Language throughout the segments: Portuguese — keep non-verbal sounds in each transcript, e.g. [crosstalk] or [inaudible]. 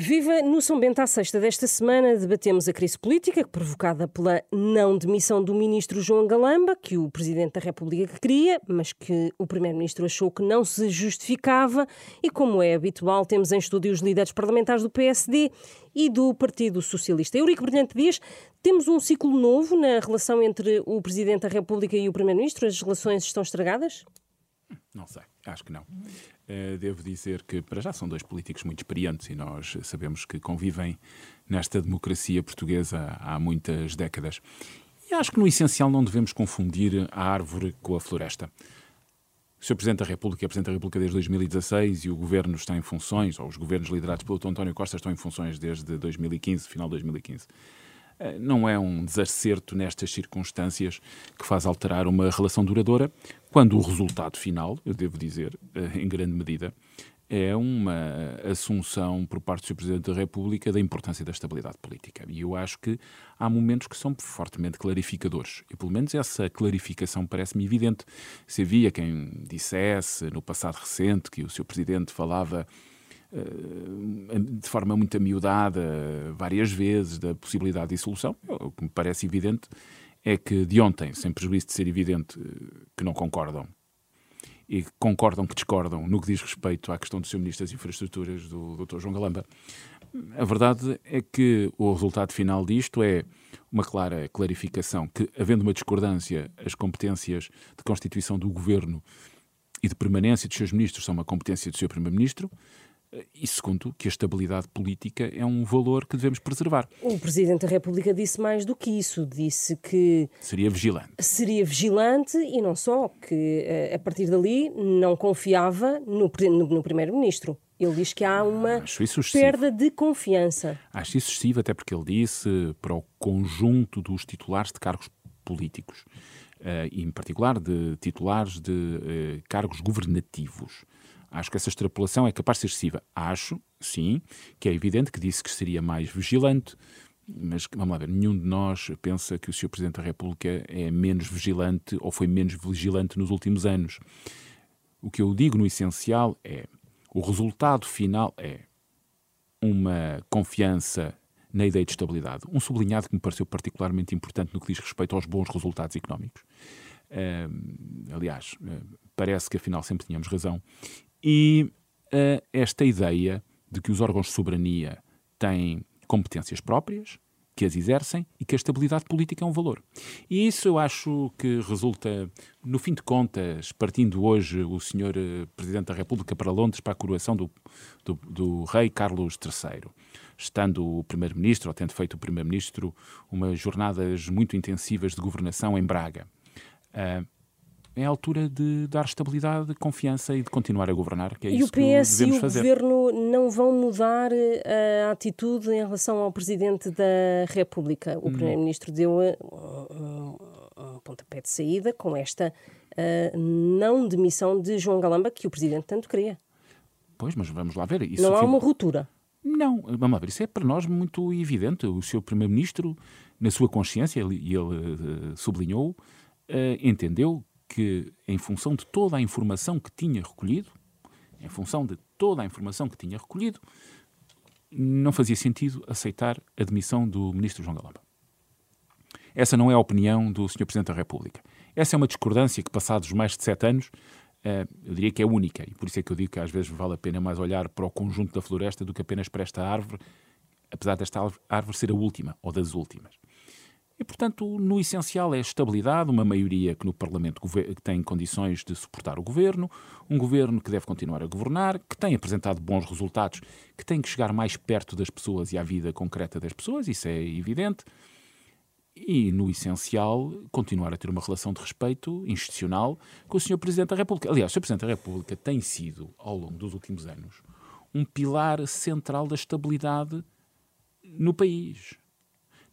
Viva no São Bento à sexta desta semana debatemos a crise política provocada pela não demissão do ministro João Galamba, que o presidente da República queria, mas que o primeiro-ministro achou que não se justificava, e como é habitual, temos em estúdio os líderes parlamentares do PSD e do Partido Socialista. Eurico Brilhante Dias, temos um ciclo novo na relação entre o presidente da República e o primeiro-ministro? As relações estão estragadas? Não sei, acho que não. Uh, devo dizer que, para já, são dois políticos muito experientes e nós sabemos que convivem nesta democracia portuguesa há muitas décadas. E acho que, no essencial, não devemos confundir a árvore com a floresta. O Sr. Presidente da República é Presidente da República desde 2016 e o Governo está em funções, ou os governos liderados pelo Dr. António Costa estão em funções desde 2015, final de 2015. Uh, não é um desacerto nestas circunstâncias que faz alterar uma relação duradoura, quando o resultado final, eu devo dizer, eh, em grande medida, é uma assunção por parte do Sr. Presidente da República da importância da estabilidade política. E eu acho que há momentos que são fortemente clarificadores. E pelo menos essa clarificação parece-me evidente. Se havia quem dissesse no passado recente que o Sr. Presidente falava eh, de forma muito amiudada várias vezes da possibilidade de dissolução, o que me parece evidente é que de ontem, sem prejuízo de ser evidente eh, que não concordam, e concordam que discordam no que diz respeito à questão do Sr. Ministro das Infraestruturas, do Dr. João Galamba, a verdade é que o resultado final disto é uma clara clarificação que, havendo uma discordância, as competências de constituição do Governo e de permanência dos seus ministros são uma competência do Sr. Primeiro-Ministro, e segundo, que a estabilidade política é um valor que devemos preservar. O Presidente da República disse mais do que isso. Disse que. Seria vigilante. Seria vigilante e não só, que eh, a partir dali não confiava no, no, Primeiro-Ministro. Ele diz que há uma perda de confiança. Acho isso excessivo, até porque ele disse para o conjunto dos titulares de cargos políticos, uh, e em particular de titulares de uh, cargos governativos. Acho que essa extrapolação é capaz de ser excessiva. Acho, sim, que é evidente que disse que seria mais vigilante, mas vamos lá ver, nenhum de nós pensa que o Sr. Presidente da República é menos vigilante ou foi menos vigilante nos últimos anos. O que eu digo no essencial é o resultado final é uma confiança na ideia de estabilidade. Um sublinhado que me pareceu particularmente importante no que diz respeito aos bons resultados económicos. Uh, aliás, uh, parece que afinal sempre tínhamos razão e uh, esta ideia de que os órgãos de soberania têm competências próprias, que as exercem e que a estabilidade política é um valor. E isso eu acho que resulta, no fim de contas, partindo hoje o senhor eh, Presidente da República para Londres para a coroação do, do, do rei Carlos III, estando o Primeiro-Ministro, ou tendo feito o Primeiro-Ministro, umas jornadas muito intensivas de governação em Braga. Uh, é a altura de dar estabilidade, confiança e de continuar a governar, que é e isso que devemos fazer. E o PS e o Governo não vão mudar eh, a atitude em relação ao Presidente da República. O hum. Primeiro-Ministro deu eh, um, um, pontapé de saída com esta uh, não demissão de João Galamba, que o Presidente tanto queria. Pois, mas vamos lá ver. Isso não há uma ruptura. Não, vamos lá ver, isso é para nós muito evidente. O seu Primeiro-Ministro, na sua consciência, e ele, ele uh, sublinhou, uh, entendeu que, em função de toda a informação que tinha recolhido, em função de toda a informação que tinha recolhido, não fazia sentido aceitar a demissão do ministro João Galamba. Essa não é a opinião do Sr. Presidente da República. Essa é uma discordância que, passados mais de sete anos, eh, eu diria que é única. E por isso é que eu digo que às vezes vale a pena mais olhar para o conjunto da floresta do que apenas para esta árvore, apesar desta árvore ser a última ou das últimas. E, portanto, no essencial é estabilidade, uma maioria que no Parlamento tem condições de suportar o governo, um governo que deve continuar a governar, que tem apresentado bons resultados, que tem que chegar mais perto das pessoas e à vida concreta das pessoas, isso é evidente. E, no essencial, continuar a ter uma relação de respeito institucional com o Sr. Presidente da República. Aliás, o Sr. Presidente da República tem sido, ao longo dos últimos anos, um pilar central da estabilidade no país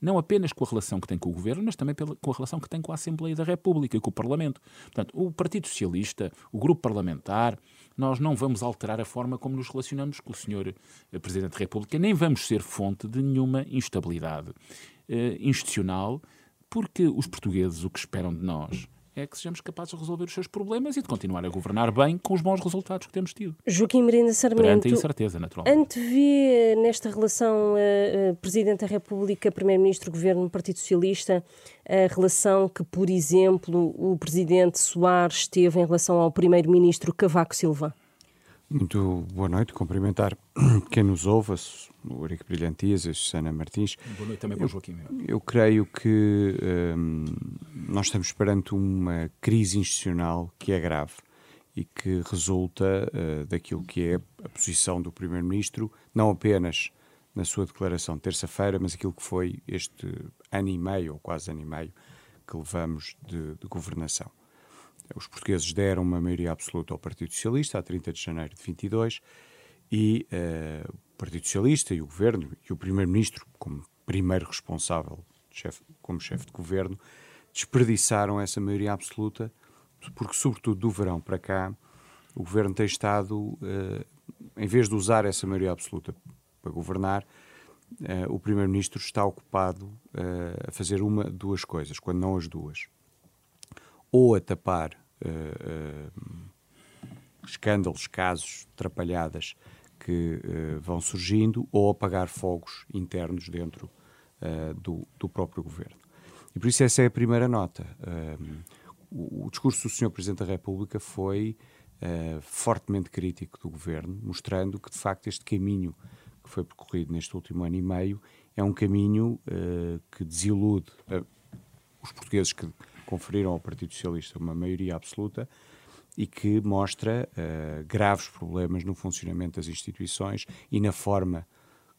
não apenas com a relação que tem com o governo, mas também pela, com a relação que tem com a Assembleia da República, com o Parlamento. Portanto, o Partido Socialista, o grupo parlamentar, nós não vamos alterar a forma como nos relacionamos com o senhor eh, Presidente da República, nem vamos ser fonte de nenhuma instabilidade eh, institucional, porque os portugueses o que esperam de nós é que sejamos capazes de resolver os seus problemas e de continuar a governar bem com os bons resultados que temos tido. Joaquim Miranda Sarmento. Perante a incerteza, naturalmente. Antevê nesta relação uh, Presidente da República, Primeiro-Ministro, Governo, Partido Socialista, a relação que, por exemplo, o Presidente Soares teve em relação ao Primeiro-Ministro Cavaco Silva? Muito boa noite, cumprimentar [clears throat] quem nos ouve, o Eurico Brilhantias, a Susana Martins. Boa noite também para o Joaquim. Eu, eu creio que um, nós estamos perante uma crise institucional que é grave e que resulta uh, daquilo que é a posição do Primeiro-Ministro, não apenas na sua declaração de terça-feira, mas aquilo que foi este ano e meio, ou quase ano e meio, que levamos de, de governação. Os portugueses deram uma maioria absoluta ao Partido Socialista a 30 de janeiro de 22 e uh, o Partido Socialista e o Governo e o Primeiro-Ministro, como primeiro responsável, chef, como chefe de governo, desperdiçaram essa maioria absoluta, porque, sobretudo do verão para cá, o Governo tem estado, uh, em vez de usar essa maioria absoluta para governar, uh, o Primeiro-Ministro está ocupado uh, a fazer uma, duas coisas, quando não as duas. Ou a tapar escândalos, casos, atrapalhadas que uh, vão surgindo ou apagar fogos internos dentro uh, do, do, próprio governo. E por isso essa é a primeira nota. Uh, o, o, discurso do Sr. Presidente da República foi fortemente crítico do governo, mostrando que de facto este caminho que foi percorrido neste último ano e meio é um caminho que desilude os portugueses que conferiram ao Partido Socialista uma maioria absoluta e que mostra uh, graves problemas no funcionamento das instituições e na forma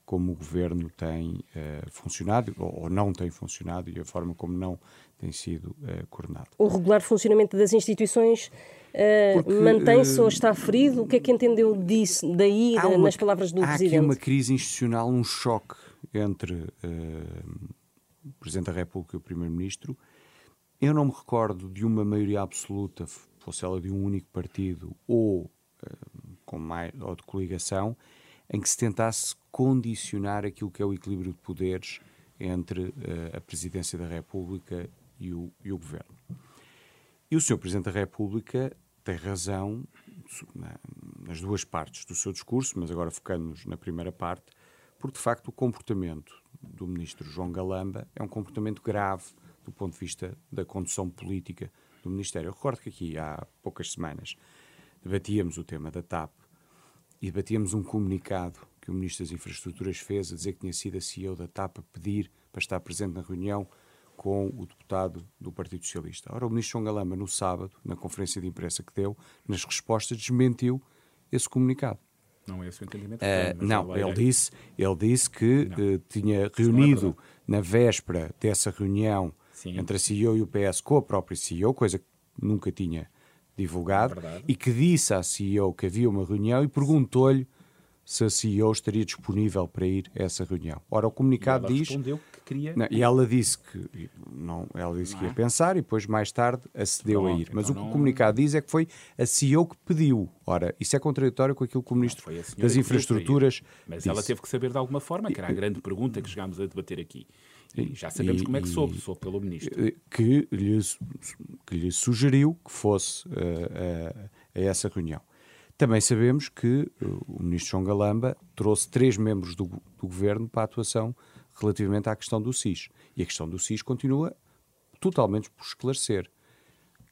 como o governo tem uh, funcionado ou, ou, não tem funcionado e a forma como não tem sido uh, coordenado. O regular funcionamento das instituições uh, mantém-se ou está ferido? O que é que entendeu disso, daí, uma, nas palavras do há Presidente? Há aqui uma crise institucional, um choque entre o Presidente da República e o Primeiro-Ministro. Eu não me recordo de uma maioria absoluta fosse ela de um único partido ou, uh, com mais, ou de coligação, em que se tentasse condicionar aquilo que é o equilíbrio de poderes entre uh, a Presidência da República e o, e o Governo. E o Sr. Presidente da República tem razão na, nas duas partes do seu discurso, mas agora focando-nos na primeira parte, porque de facto o comportamento do Ministro João Galamba é um comportamento grave do ponto de vista da condução política do Ministério. Eu recordo que aqui há poucas semanas debatíamos o tema da TAP e debatíamos um comunicado que o Ministro das Infraestruturas fez a dizer que tinha sido a CEO da TAP a pedir para estar presente na reunião com o deputado do Partido Socialista. Ora, o Ministro Galamba, no sábado, na conferência de imprensa que deu, nas respostas, desmentiu esse comunicado. Não é esse o entendimento? Uh, não, ele disse, ele disse que uh, tinha reunido é na véspera dessa reunião Sim. entre a CEO e o PS com a própria CEO, coisa que nunca tinha divulgado, é e que disse à CEO que havia uma reunião e perguntou-lhe se a CEO estaria disponível para ir a essa reunião. Ora, o comunicado e diz. Respondeu que queria. Não, e ela disse que não, ela disse não que ia é? pensar e depois mais tarde acedeu Pronto, a ir. Mas então o que não... o comunicado diz é que foi a CEO que pediu. Ora, isso é contraditório com aquilo que o Ministro das Infraestruturas. Mas disse. ela teve que saber de alguma forma, que era a grande pergunta que chegámos a debater aqui. Já sabemos e, como é que soube, soube pelo Ministro. Que lhe, que lhe sugeriu que fosse uh, uh, a essa reunião. Também sabemos que uh, o Ministro João Galamba trouxe três membros do, do Governo para a atuação relativamente à questão do SIS. E a questão do SIS continua totalmente por esclarecer.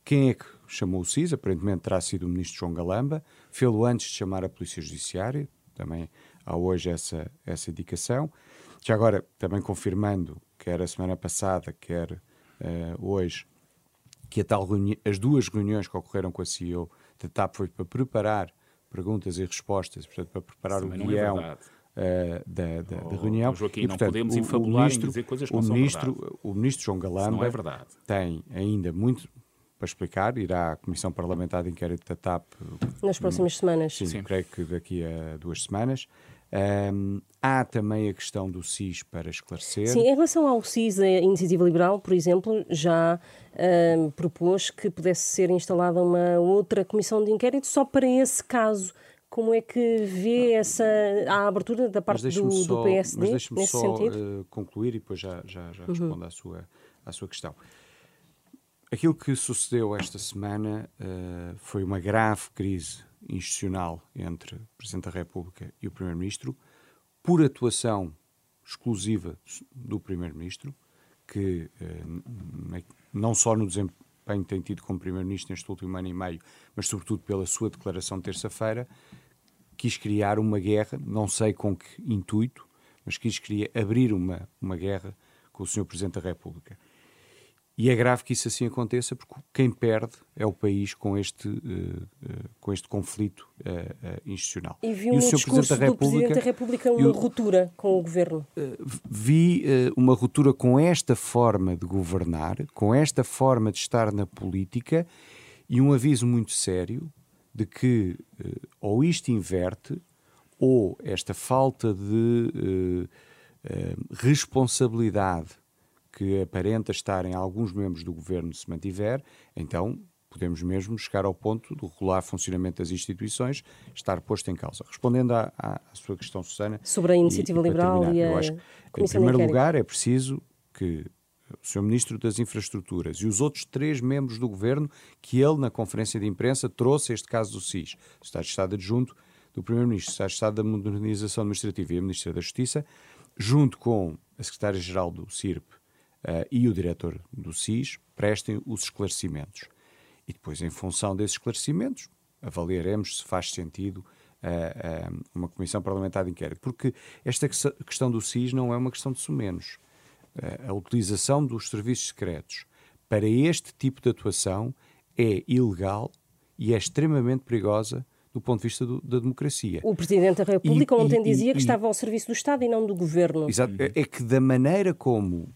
Quem é que chamou o SIS? Aparentemente terá sido o Ministro João Galamba. Fê-lo antes de chamar a Polícia Judiciária. Também há hoje essa, essa indicação. Já agora, também confirmando, quer a semana passada, quer uh, hoje, que a tal as duas reuniões que ocorreram com a CEO da TAP foi para preparar perguntas e respostas, portanto, para preparar Isso o é guião é uh, da, da, oh, da, reunião. Joaquim, e, portanto, não podemos infabular o ministro, dizer coisas que o não ministro, O ministro João Galamba é tem ainda muito para explicar, irá à Comissão Parlamentar de Inquérito da TAP nas próximas semanas. Sim, Sim, creio que daqui a duas semanas. Um, há também a questão do SIS para esclarecer. Sim, em relação ao SIS, a Iniciativa Liberal, por exemplo, já um, propôs que pudesse ser instalada uma outra comissão de inquérito só para esse caso. Como é que vê essa a abertura da parte do, só, do PSD mas deixe-me só uh, concluir e depois já, já, já uhum. respondo à, sua, à sua questão. Aquilo que sucedeu esta semana uh, foi uma grave crise institucional entre o Presidente da República e o Primeiro-Ministro, por atuação exclusiva do Primeiro-Ministro, que uh, não só no desempenho tem tido como Primeiro-Ministro neste último ano e meio, mas sobretudo pela sua declaração de terça-feira, quis criar uma guerra, não sei com que intuito, mas quis criar, abrir uma, uma guerra com o Sr. Presidente da República. E é grave que isso assim aconteça, porque quem perde é o país com este, uh, uh, com este conflito uh, institucional. E viu e o no discurso Presidente da República, do Presidente da República uma eu, ruptura com o governo? vi uma ruptura com esta forma de governar, com esta forma de estar na política e um aviso muito sério de que ou isto inverte ou esta falta de responsabilidade que aparenta estar em alguns membros do governo se mantiver, então podemos mesmo chegar ao ponto do regular funcionamento das instituições estar posto em causa. Respondendo à, à, sua questão, Susana. Sobre a iniciativa e, e liberal terminar, e a. Eu acho que, em primeiro lugar, é preciso que o Sr. Ministro das Infraestruturas e os outros três membros do Governo que ele, na conferência de imprensa, trouxe este caso do SIS, o Estado de Estado Adjunto do Primeiro-Ministro, o Estado de Estado da Modernização Administrativa e a Ministra da Justiça, junto com a Secretária-Geral do CIRP uh, e o diretor do SIS prestem os esclarecimentos. E depois, em função desses esclarecimentos, avaliaremos se faz sentido uh, uh, uma comissão parlamentar de inquérito. Porque esta questão do SIS não é uma questão de sumenos. a utilização dos serviços secretos para este tipo de atuação é ilegal e é extremamente perigosa do ponto de vista do, da democracia. O Presidente da República e, ontem e, dizia e, que estava ao serviço do Estado e não do Governo. Exato. É, é que da maneira como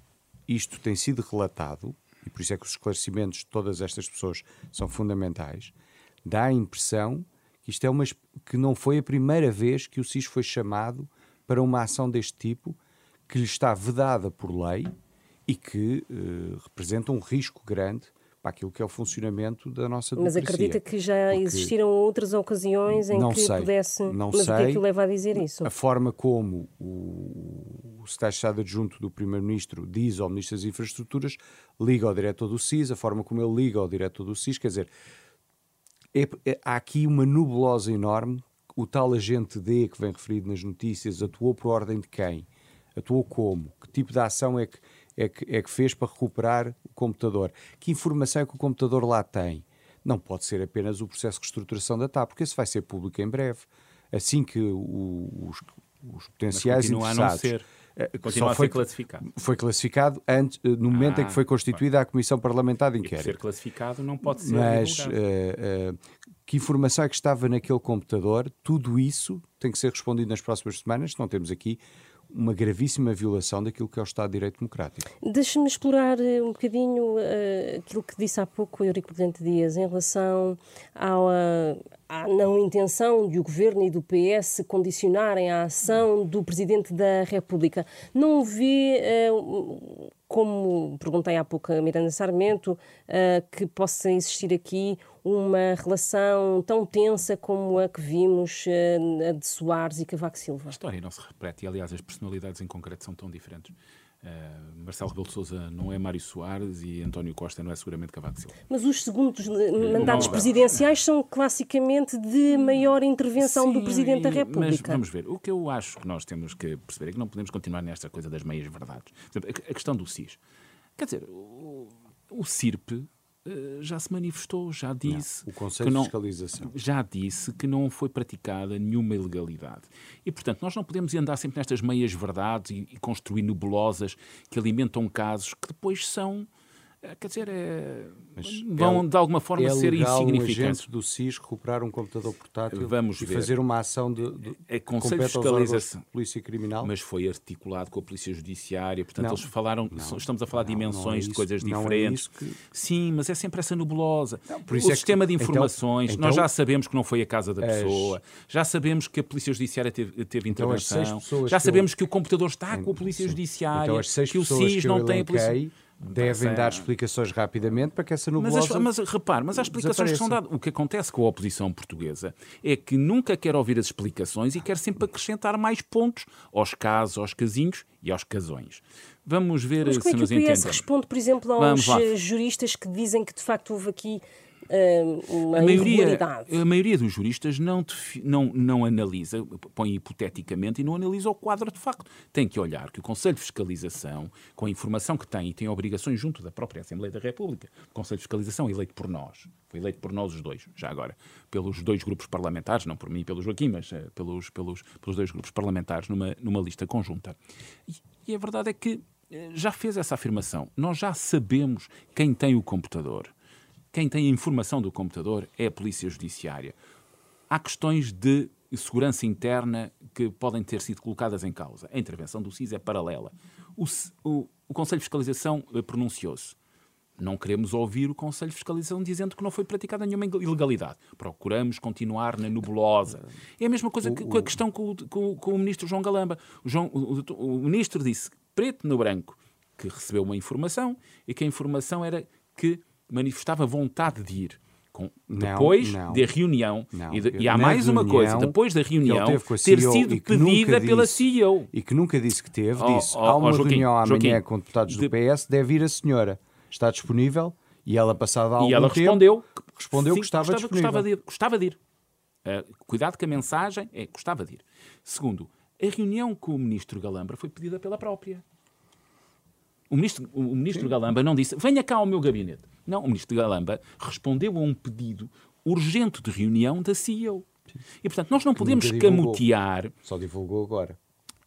isto tem sido relatado, e por isso é que os esclarecimentos de todas estas pessoas são fundamentais, dá a impressão que isto é uma que não foi a primeira vez que o SIS foi chamado para uma ação deste tipo, que lhe está vedada por lei e que uh, representa um risco grande para aquilo que é o funcionamento da nossa democracia. Mas acredita que já Porque existiram outras ocasiões em que sei, pudesse... Não Mas sei. o que é que o leva a dizer isso? A forma como o Secretário de Estado Adjunto do Primeiro-Ministro diz ao Ministro das Infraestruturas, liga ao diretor do SIS, a forma como ele liga ao diretor do SIS, quer dizer, é, é, há aqui uma nebulosa enorme. O tal agente D que vem referido nas notícias atuou por ordem de quem? Atuou como? Que tipo de ação é que é que, é que fez para recuperar o computador. Que informação é que o computador lá tem? Não pode ser apenas o processo de reestruturação da TAP, porque esse vai ser público em breve. Assim que o, os, os potenciais Mas interessados... A não ser. Eh, continua foi, a ser classificado. Foi classificado antes, eh, no momento ah, em que foi constituída a Comissão Parlamentar de Inquérito. ser classificado não pode ser. Mas uh, uh, que informação é que estava naquele computador? Tudo isso tem que ser respondido nas próximas semanas. Não temos aqui uma gravíssima violação daquilo que é o Estado de Direito Democrático. Deixe-me explorar eh, um bocadinho uh, aquilo que disse há pouco o Eurico Presidente Dias em relação uh, à não intenção de o Governo e do PS condicionarem a ação do Presidente da República. Não vê uh, como perguntei há pouco a Miranda Sarmento, uh, que possa existir aqui uma relação tão tensa como a que vimos uh, de Soares e Cavaco Silva? A história não se repete e, aliás, as personalidades em concreto são tão diferentes. Uh, Marcelo Rebelo de Sousa não é Mário Soares e António Costa não é seguramente Cavaco Silva. Mas os segundos mandatos não, presidenciais são classicamente de maior intervenção sim, do Presidente da República. Mas vamos ver, o que eu acho que nós temos que perceber é que não podemos continuar nesta coisa das meias verdades. a questão do SIS. Quer dizer, o, o CIRP já se manifestou, já disse não, o Conselho que não, de Fiscalização já disse que não foi praticada nenhuma ilegalidade. E, portanto, nós não podemos andar sempre nestas meias verdades e, e construir nebulosas que alimentam casos que depois são quer dizer, é, vão é, de alguma forma é ser insignificantes. Um do SIS recuperar um computador portátil Vamos e ver. fazer uma ação de, de é, Conselho de Fiscalização, Polícia Criminal. Mas foi articulado com a Polícia Judiciária, portanto não, eles falaram, não, estamos a falar de dimensões isso, de coisas é diferentes. Que... Sim, mas é sempre essa nebulosa. o é sistema que, de então, informações, então, nós já sabemos que não foi a casa da pessoa, já sabemos que a Polícia Judiciária teve, teve então intervenção, já sabemos que, eu, que, o computador está com a Polícia sim, Judiciária, então que o SIS não tem a Polícia devem dar explicações rapidamente para que essa nebulosa Mas, mas repare, mas há explicações que são dadas. O que acontece com a oposição portuguesa é que nunca quer ouvir as explicações e quer sempre acrescentar mais pontos aos casos, aos casinhos e aos casões. Vamos ver mas se como é nos que o PS entendem. responde, por exemplo, aos juristas que dizem que de facto houve aqui uma a maioria, a maioria dos juristas não, não, não analisa, põe hipoteticamente e não analisa o quadro de facto. Tem que olhar que o Conselho de Fiscalização, com a informação que tem e tem obrigações junto da própria Assembleia da República, o Conselho de Fiscalização é eleito por nós, foi eleito por nós os dois, já agora, pelos dois grupos parlamentares, não por mim e pelo Joaquim, mas uh, pelos, pelos, pelos dois grupos parlamentares numa, numa lista conjunta. E, e a verdade é que eh, já fez essa afirmação. Nós já sabemos quem tem o computador quem tem a informação do computador é a Polícia Judiciária. Há questões de segurança interna que podem ter sido colocadas em causa. A intervenção do SIS é paralela. O, o, o Conselho de Fiscalização eh, pronunciou-se. Não queremos ouvir o Conselho de Fiscalização dizendo que não foi praticada nenhuma ilegalidade. Procuramos continuar na nebulosa. É a mesma coisa que, com a questão com, com, com o ministro João Galamba. O, João, o, o ministro disse, preto no branco, que recebeu uma informação e que a informação era que manifestava vontade de ir. Com, depois não, não, da reunião, não, e, de, e, há mais uma coisa, depois da reunião ter sido pedida pela CEO. E que nunca disse que teve, oh, disse, oh, há uma oh, Joaquim, reunião amanhã Joaquim, com deputados do de... PS, deve ir a senhora. Está disponível? E ela, passada algum E ela tempo, respondeu, respondeu sim, que estava gostava, disponível. Gostava de ir. Gostava de ir. Uh, cuidado que a mensagem é gostava de ir. Segundo, a reunião com o ministro Galambra foi pedida pela própria. O ministro, o ministro Galamba não disse venha cá ao meu gabinete. Não, o ministro Galamba respondeu a um pedido urgente de reunião da CEO. E, portanto, nós não podemos escamotear. Só divulgou agora.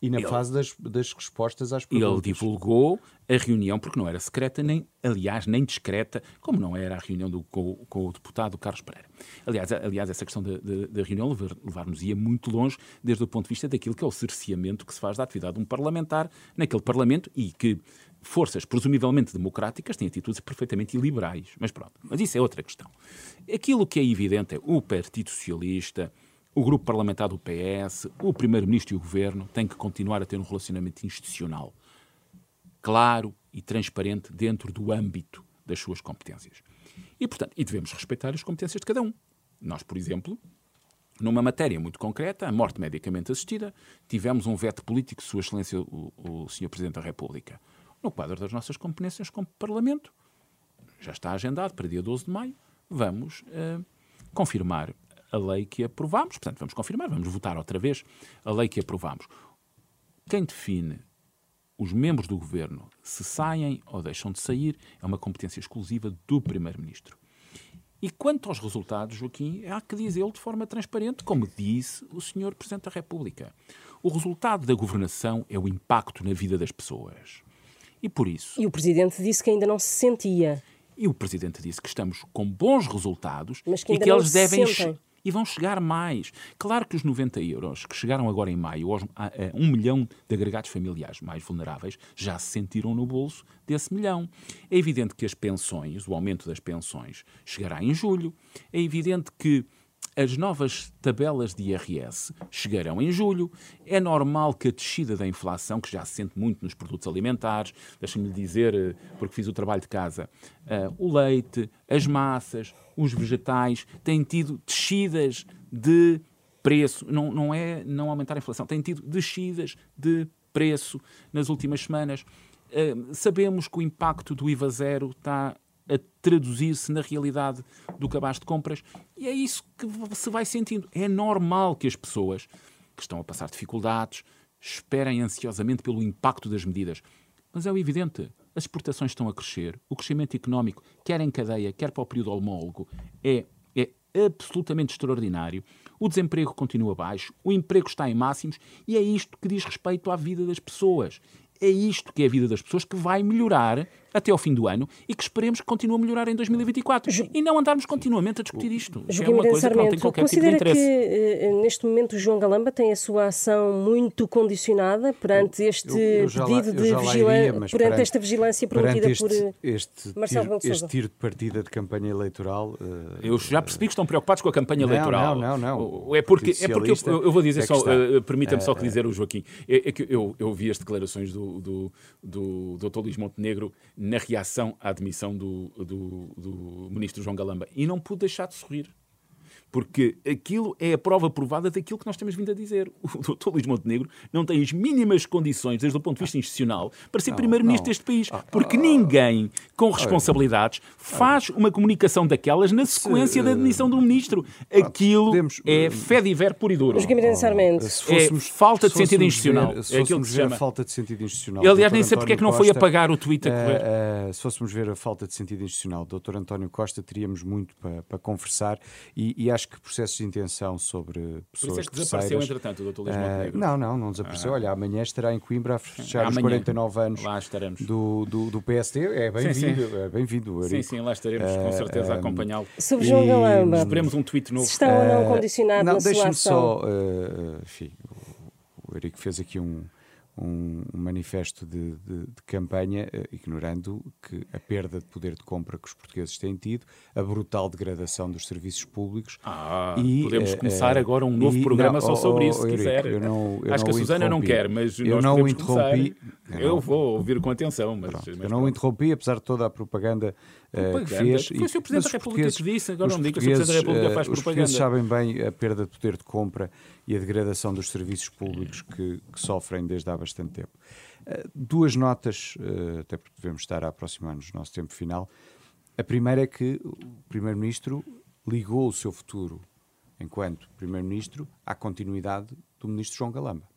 E na ele, fase das, das, respostas às perguntas. Ele divulgou a reunião, porque não era secreta, nem, aliás, nem discreta, como não era a reunião do, com, com, o deputado Carlos Pereira. Aliás, aliás essa questão da reunião levar-nos-ia muito longe, desde o ponto de vista daquilo que é o cerceamento que se faz da atividade de um parlamentar naquele Parlamento e que forças presumivelmente democráticas têm atitudes perfeitamente iliberais. Mas pronto, mas isso é outra questão. Aquilo que é evidente é o Partido Socialista, o grupo parlamentar do PS, o Primeiro-Ministro e o Governo têm que continuar a ter um relacionamento institucional claro e transparente dentro do âmbito das suas competências. E, portanto, e devemos respeitar as competências de cada um. Nós, por exemplo, numa matéria muito concreta, a morte medicamente assistida, tivemos um veto político, Sua Excelência, o, o Sr. Presidente da República no quadro das nossas competências como Parlamento. Já está agendado para dia 12 de maio. Vamos uh, confirmar a lei que aprovamos. Portanto, vamos confirmar, vamos votar outra vez a lei que aprovamos. Quem define os membros do governo se saem ou deixam de sair é uma competência exclusiva do Primeiro-Ministro. E quanto aos resultados, Joaquim, há que dizê-lo de forma transparente, como disse o Sr. Presidente da República. O resultado da governação é o impacto na vida das pessoas. E por isso. E o Presidente disse que ainda não se sentia. E o Presidente disse que estamos com bons resultados Mas que e que eles se devem. sentem. E vão chegar mais. Claro que os 90 euros que chegaram agora em maio aos, a, a um milhão de agregados familiares mais vulneráveis já se sentiram no bolso desse milhão. É evidente que as pensões, o aumento das pensões, chegará em julho. É evidente que as novas tabelas de IRS chegarão em julho. É normal que a descida da inflação, que já se sente muito nos produtos alimentares, deixem-me dizer, eh, porque fiz o trabalho de casa, uh, o leite, as massas, os vegetais, têm tido descidas de preço. Não, não é não aumentar a inflação, têm tido descidas de preço nas últimas semanas. Uh, sabemos que o impacto do IVA zero está a traduzir-se na realidade do cabaz de compras. E é isso que se vai sentindo. É normal que as pessoas que estão a passar dificuldades esperem ansiosamente pelo impacto das medidas. Mas é evidente, as exportações estão a crescer, o crescimento económico, quer em cadeia, quer para o período homólogo, é, é absolutamente extraordinário. O desemprego continua baixo, o emprego está em máximos e é isto que diz respeito à vida das pessoas. É isto que é a vida das pessoas que vai melhorar até ao fim do ano e que esperemos que continue a melhorar em 2024. Ju... E não andarmos continuamente a discutir isto. é uma coisa que não tem qualquer tipo de interesse. que eh, neste momento o João Galamba tem a sua ação muito condicionada perante este eu, eu pedido lá, de vigilância, perante, perante, esta vigilância prometida este, por este Marcelo tiro, Este tiro de partida de campanha eleitoral. Uh, eu já percebi que estão preocupados com a campanha não, eleitoral. Não, não, não. É porque, é porque eu, eu vou dizer é só, uh, permita-me só que dizer o Joaquim, é, é que eu, eu vi as declarações do, do, do, do Dr. Luís Montenegro na reação à admissão do, do, do ministro João Galamba. E não pude deixar de sorrir porque aquilo é a prova provada daquilo que nós temos vindo a dizer. [laughs] O doutor Luís Montenegro não tem as mínimas condições, desde o ponto de vista institucional, para ser primeiro-ministro deste país. Ah, porque ah, ninguém com responsabilidades faz uma comunicação daquelas na sequência da admissão do ministro. Aquilo é fé de ver puro e duro. É falta de sentido institucional. É aquilo que se chama. falta de sentido institucional. Aliás, nem sei porque é que não foi apagar o tweet a correr. Uh, uh, se fôssemos ver a falta de sentido institucional do Dr. António Costa, teríamos muito para, para conversar e, e acho acho que processos de intenção sobre pessoas Por isso é que desapareceu, entretanto, o Dr. Luís Montenegro. Uh, não, não, não desapareceu. Ah. Olha, amanhã estará em Coimbra a fechar amanhã. os 49 anos lá estaremos. Do, do, do PSD. É bem-vindo, é bem-vindo. Sim, sim, lá estaremos, com ah, certeza, a acompanhá-lo. Sobre João Galamba. Esperemos um tweet novo. Se está ou não condicionado não, na sua ação. só, uh, enfim, o Eurico fez aqui um um, manifesto de, de, de campanha, uh, ignorando que a perda de poder de compra que os portugueses têm tido, a brutal degradação dos serviços públicos. Ah, e, podemos uh, começar agora um novo e, programa não, só sobre oh, isso, se quiser. Eu não, eu Acho não que a Susana não quer, mas eu não interrompi. Eu, eu vou ouvir com atenção, mas, mas eu não interrompi, apesar de toda a propaganda uh, que fez. Foi o Sr. Presidente da República que disse, agora não digo que o Sr. Presidente da República faz propaganda. Os portugueses sabem bem a perda de poder de compra e a degradação dos serviços públicos que, que sofrem desde há bastante tempo. Uh, duas notas, uh, até porque devemos estar a aproximar-nos do nosso tempo final. A primeira é que o Primeiro-Ministro ligou o seu futuro enquanto Primeiro-Ministro à continuidade do Ministro João Galamba.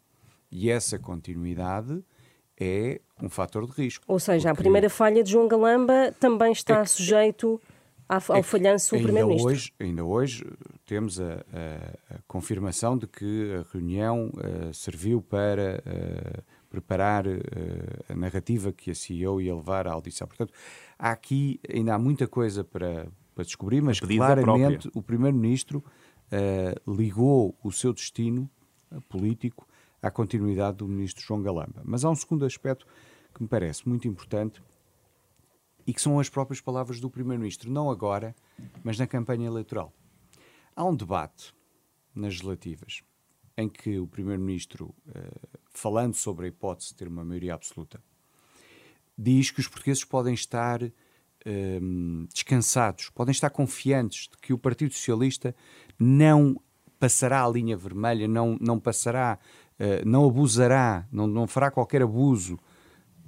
E essa continuidade é um fator de risco. Ou seja, a primeira falha de João Galamba também está é, sujeito ao é falhanço do Primeiro-Ministro. Hoje, ainda hoje temos a, a, a, confirmação de que a reunião uh, serviu para uh, preparar uh, a narrativa que a CEO ia levar à audição. Portanto, há aqui ainda há muita coisa para, para descobrir, mas claramente o Primeiro-Ministro ligou o seu destino político à continuidade do Ministro João Galamba. Mas há um segundo aspecto que me parece muito importante e que são as próprias palavras do Primeiro-Ministro, não agora, mas na campanha eleitoral. Há um debate nas legislativas em que o Primeiro-Ministro, uh, falando sobre a hipótese de ter uma maioria absoluta, diz que os portugueses podem estar uh, descansados, podem estar confiantes de que o Partido Socialista não passará a linha vermelha, não, não passará, uh, não abusará, não, não fará qualquer abuso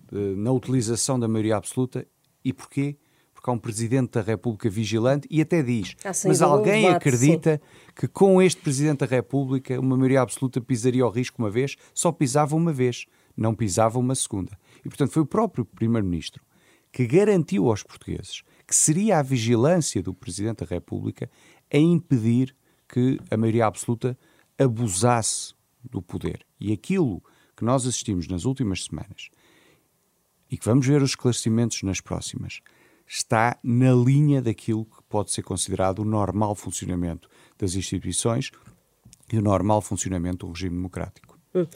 na utilização da maioria absoluta e porquê? Porque há um Presidente da República vigilante e até diz, mas alguém debate, acredita sim. que com este Presidente da República uma maioria absoluta pisaria o risco uma vez? Só pisava uma vez, não pisava uma segunda. E portanto foi o próprio Primeiro-Ministro que garantiu aos portugueses que seria a vigilância do Presidente da República a impedir que a maioria absoluta abusasse do poder. E aquilo que nós assistimos nas últimas semanas e que vamos ver os esclarecimentos nas próximas, está na linha daquilo que pode ser considerado o normal funcionamento das instituições e o normal funcionamento do regime democrático. Uh,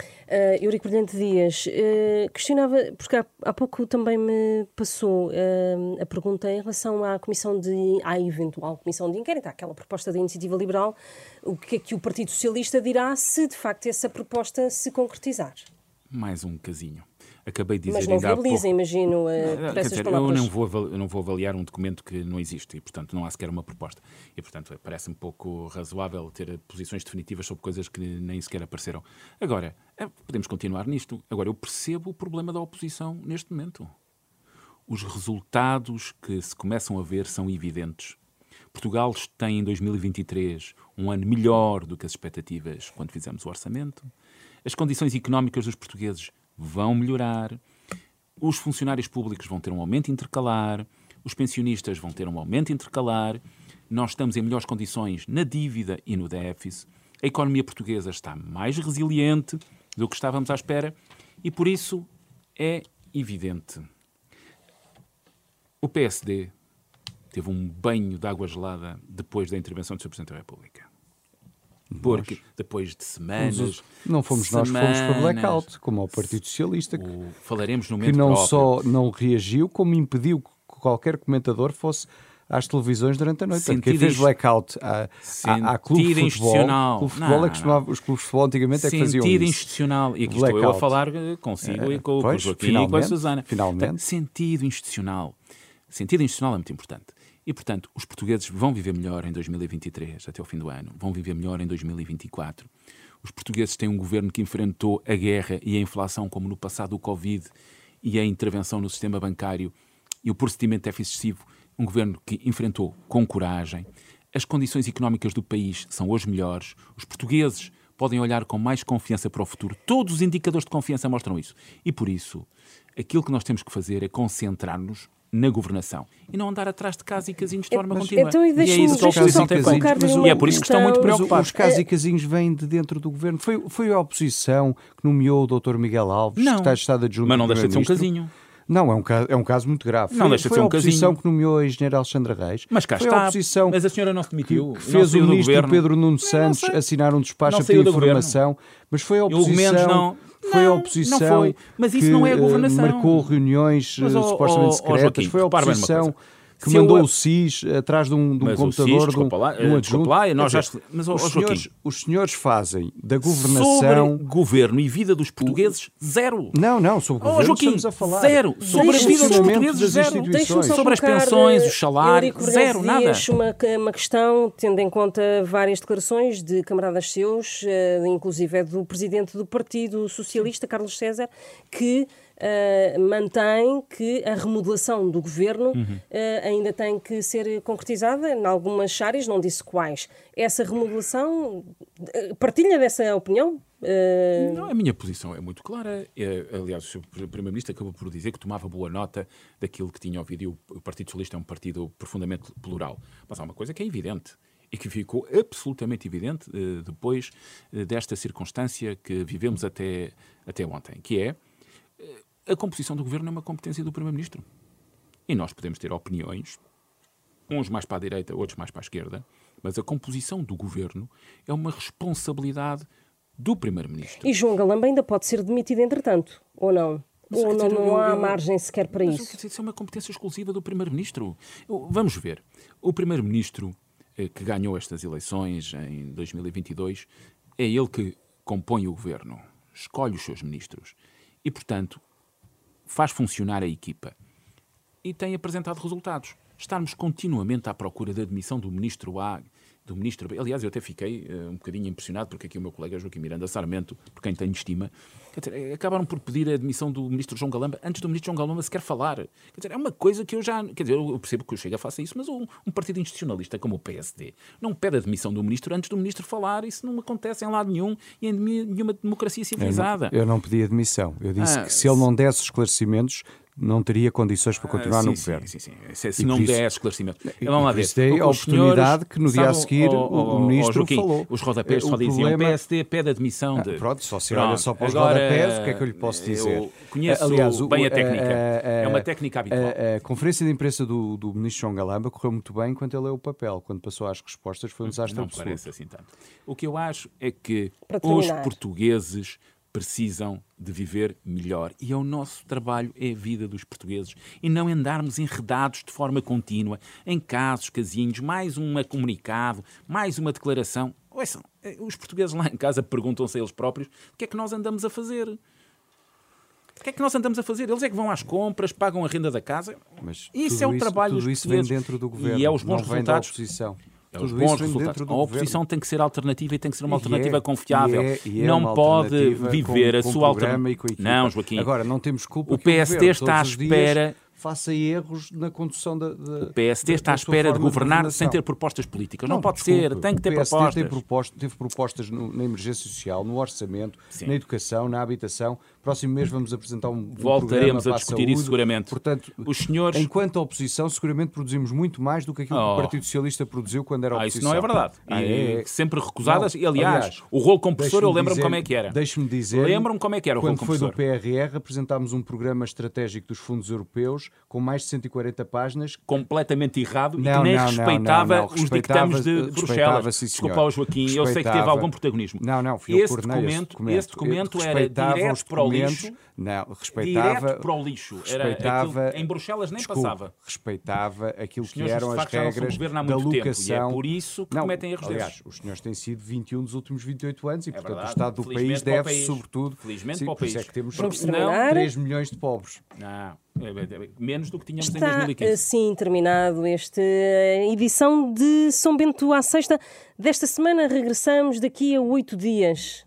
Eurico Brilhante Dias, uh, questionava, porque há, há, pouco também me passou uh, a pergunta em relação à comissão de, à eventual comissão de inquérito, àquela proposta da iniciativa liberal, o que é que o Partido Socialista dirá se de facto essa proposta se concretizar? Mais um casinho acabei de dizer Mas não pouco... imagino, uh, por essas dizer, palavras. Eu não, vou, eu não vou avaliar um documento que não existe e, portanto, não há sequer uma proposta. E, portanto, parece-me pouco razoável ter posições definitivas sobre coisas que nem sequer apareceram. Agora, é, podemos continuar nisto. Agora, eu percebo o problema da oposição neste momento. Os resultados que se começam a ver são evidentes. Portugal tem em 2023 um ano melhor do que as expectativas quando fizemos o orçamento. As condições económicas dos portugueses vão melhorar, os funcionários públicos vão ter um aumento intercalar, os pensionistas vão ter um aumento intercalar, nós estamos em melhores condições na dívida e no déficit, a economia portuguesa está mais resiliente do que estávamos à espera e por isso é evidente. O PSD teve um banho de água gelada depois da intervenção do Sr. Presidente da República. Porque nós. depois de semanas. Não fomos semanas, nós, fomos para blackout, como ao Partido Socialista. Que, falaremos no momento Que não próprio. só não reagiu, como impediu que qualquer comentador fosse às televisões durante a noite. Portanto, quem fez blackout à, à, à clube de futebol. Clube futebol é que costumava, os clubes de futebol antigamente é que faziam Sentido institucional. E aqui estou eu a falar eh, consigo e com, pois, com o Joaquim e com a Susana. Finalmente. Portanto, sentido institucional. Sentido institucional é muito importante. E, portanto, os portugueses vão viver melhor em 2023, até o fim do ano. Vão viver melhor em 2024. Os portugueses têm um governo que enfrentou a guerra e a inflação, como no passado o Covid e a intervenção no sistema bancário e o procedimento déficit excessivo. Um governo que enfrentou com coragem. As condições económicas do país são hoje melhores. Os portugueses podem olhar com mais confiança para o futuro. Todos os indicadores de confiança mostram isso. E por isso, aquilo que nós temos que fazer é concentrar-nos na governação e não andar atrás de casos e casinhos de forma mas, contínua. Então, e, e é isso que a oposição tem feito. E é por isso que estão muito preocupados. Os casos e casinhos vêm de dentro do governo. Foi, foi a oposição que nomeou o Dr. Miguel Alves, não, secretário de Estado adjunto Mas não deixa de ser um casinho. Não, é um caso, é um caso muito grave. Não foi, deixa de foi ser um a oposição casinho. que nomeou a engenheira Alexandra Reis. Mas cá foi está. A oposição mas a senhora não se demitiu. Que fez o ministro Pedro Nuno Santos assinar um despacho a pedir informação. Mas foi a oposição. Não, foi a oposição não foi. Mas isso que, não é a governação. marcou reuniões Mas, oh, supostamente oh, oh, secretas. Joaquim, foi a oposição. Que Se mandou eu- o SIS atrás de um, de um Mas computador SIS, de um, desculpa lá, de um eh, desculpa adjunto. lá, nós já- mas, oh, os, oh, Joaquim. senhores, os senhores fazem da governação... Sobre governo e vida dos portugueses, zero. Não, não, sobre o Oh, governo Joaquim, estamos a falar. zero. Sobre a vida dos portugueses, zero. Sobre as pensões, eh, os salários, Eurico zero, nada. Uma, uma questão, tendo em conta várias declarações de camaradas seus, eh, inclusive é do presidente do Partido Socialista, Carlos César, que eh, mantém que a remodelação do governo Uhum. eh, ainda tem que ser concretizada em algumas áreas, não disse quais. Essa remodelação, eh, partilha dessa opinião? Eh, Não, a minha posição é muito clara. É, aliás, o Sr. Primeiro-Ministro acabou por dizer que tomava boa nota daquilo que tinha ouvido. E o, Partido Socialista é um partido profundamente plural. Mas há uma coisa que é evidente e que ficou absolutamente evidente eh, depois eh, desta circunstância que vivemos até, até ontem, que é a composição do governo é uma competência do Primeiro-Ministro. E nós podemos ter opiniões, uns mais para a direita, outros mais para a esquerda, mas a composição do governo é uma responsabilidade do Primeiro-Ministro. E João Galamba ainda pode ser demitido entretanto, ou não? Mas, ou não, dizer, não eu- há eu- margem sequer para Mas, isso? dizer, Isso é uma competência exclusiva do Primeiro-Ministro. Vamos ver. O Primeiro-Ministro eh, que ganhou estas eleições em 2022 é ele que compõe o governo, escolhe os seus ministros e, portanto, faz funcionar a equipa e tem apresentado resultados. Estarmos continuamente à procura da admissão do ministro A, do ministro. Aliás, eu até fiquei eh, um bocadinho impressionado porque aqui o meu colega Joaquim Miranda Sarmento, por quem tenho estima, dizer, eh, acabaram por pedir a admissão do ministro João Galamba antes do ministro João Galamba sequer falar. Quer dizer, é uma coisa que eu já. Quer dizer, eu percebo que o Chega faça isso, mas um, um partido institucionalista como o PSD não pede a admissão do ministro antes do ministro falar. Isso não acontece em lado nenhum e em nenhuma democracia Eu civilizada. não, eu não pedi admissão. Eu disse Ah, que se ele não desse esclarecimentos, não teria condições para continuar Ah, no sim, governo. Sim, sim, sim. Se, se não isso- der esclarecimento. E Vamos lá ver. isso dei a Os oportunidade que no dia a seguir o- o ó, ministro Joaquim, falou. Os rodapés só o diziam problema- PSD pede admissão de. Ah, pronto, só se olha só para os agora, rodapés, o que é que eu lhe posso dizer? Eu conheço Aliás, o- bem a técnica. a- a- é uma técnica habitual. A, a conferência de imprensa do, do ministro João Galamba correu muito bem enquanto ele leu o papel. Quando passou às respostas foi um desastre não me absoluto. parece assim tanto. O que eu acho é que os portugueses precisam de viver melhor. E é o nosso trabalho, é a vida dos portugueses. E não andarmos enredados de forma contínua em casos, casinhos, mais um comunicado, mais uma declaração. Ouçam, eh, os portugueses lá em casa perguntam-se a eles próprios o que é que nós andamos a fazer. O que é que nós andamos a fazer? Eles é que vão às compras, pagam a renda da casa. Mas isso é o trabalho tudo dos isso vem dentro do governo. E é os bons não vem resultados. É os bons resultados. A oposição governo. tem que ser alternativa e tem que ser uma E alternativa é- confiável. e é- e é não pode viver com- a sua alternativa. Não, Joaquim. Agora, não temos culpa O PSD governo, está à espera- faça erros na condução da, da O PSD está à espera de governar sem governação. ter propostas políticas. Não, pode desculpe, ser, tem que ter o propostas. Tem proposta- teve propostas no- na emergência social, no orçamento, Sim. na educação, na habitação. Próximo mês vamos apresentar um, Voltaremos a discutir saúde. isso seguramente. Portanto, Os senhores. enquanto oposição, seguramente produzimos muito mais do que aquilo que Oh. o Partido Socialista produziu quando era Ah, oposição. isso não é verdade. Ah, E é? Sempre recusadas. Não. E, aliás, Aliás, o rolo compressor, eu lembro-me como é que era. Deixe-me dizer. Lembro-me como é que era o rolo Quando foi do compressor. PRR, apresentámos um programa estratégico dos fundos europeus com mais de 140 páginas. completamente errado e que Não, nem não, não, respeitava não, não. os dictames de Bruxelas. sim, Desculpa ao Joaquim, eu sei que teve algum protagonismo. Não, não, fui eu que esse documento, esse documento era direto para o lixo. Não, respeitava. Direto para o lixo. Era respeitava aquilo- em Bruxelas nem desculpe, passava. Respeitava aquilo que eram as regras governo há da muito tempo, e é locação. por isso que não, cometem erros aliás, desses. os senhores têm sido 21 dos últimos 28 anos e, portanto, verdade. o Estado do país deve, país. sobretudo. Felizmente sim, para o país. é que temos Não, terminar. 3 milhões de pobres. Não, é, é, é, menos do que tínhamos em Está 2015. assim terminado esta edição de São Bento à Sexta. Desta semana regressamos daqui a oito dias.